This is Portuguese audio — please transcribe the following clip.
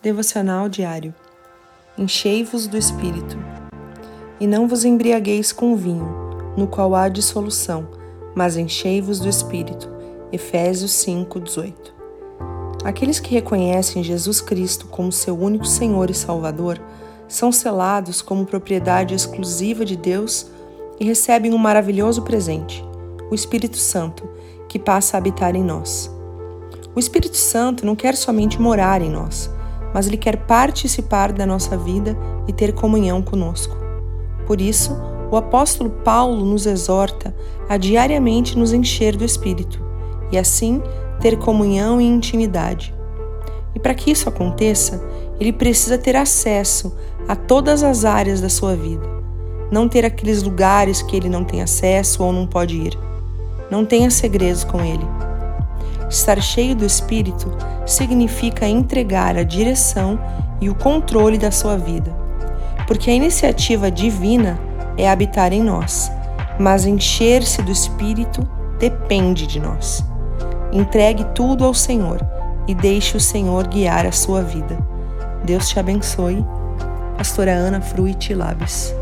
Devocional diário. Enchei-vos do Espírito. E não vos embriagueis com vinho, no qual há dissolução, mas enchei-vos do Espírito. Efésios 5:18. Aqueles que reconhecem Jesus Cristo como seu único Senhor e Salvador são selados como propriedade exclusiva de Deus e recebem um maravilhoso presente, o Espírito Santo, que passa a habitar em nós. O Espírito Santo não quer somente morar em nós, mas ele quer participar da nossa vida e ter comunhão conosco. Por isso, o apóstolo Paulo nos exorta a diariamente nos encher do Espírito e assim ter comunhão e intimidade. E para que isso aconteça, ele precisa ter acesso a todas as áreas da sua vida. Não ter aqueles lugares que ele não tem acesso ou não pode ir. Não tenha segredos com ele. Estar cheio do Espírito significa entregar a direção e o controle da sua vida, porque a iniciativa divina é habitar em nós, mas encher-se do Espírito depende de nós. Entregue tudo ao Senhor e deixe o Senhor guiar a sua vida. Deus te abençoe. Pastora Ana Fruit Labes.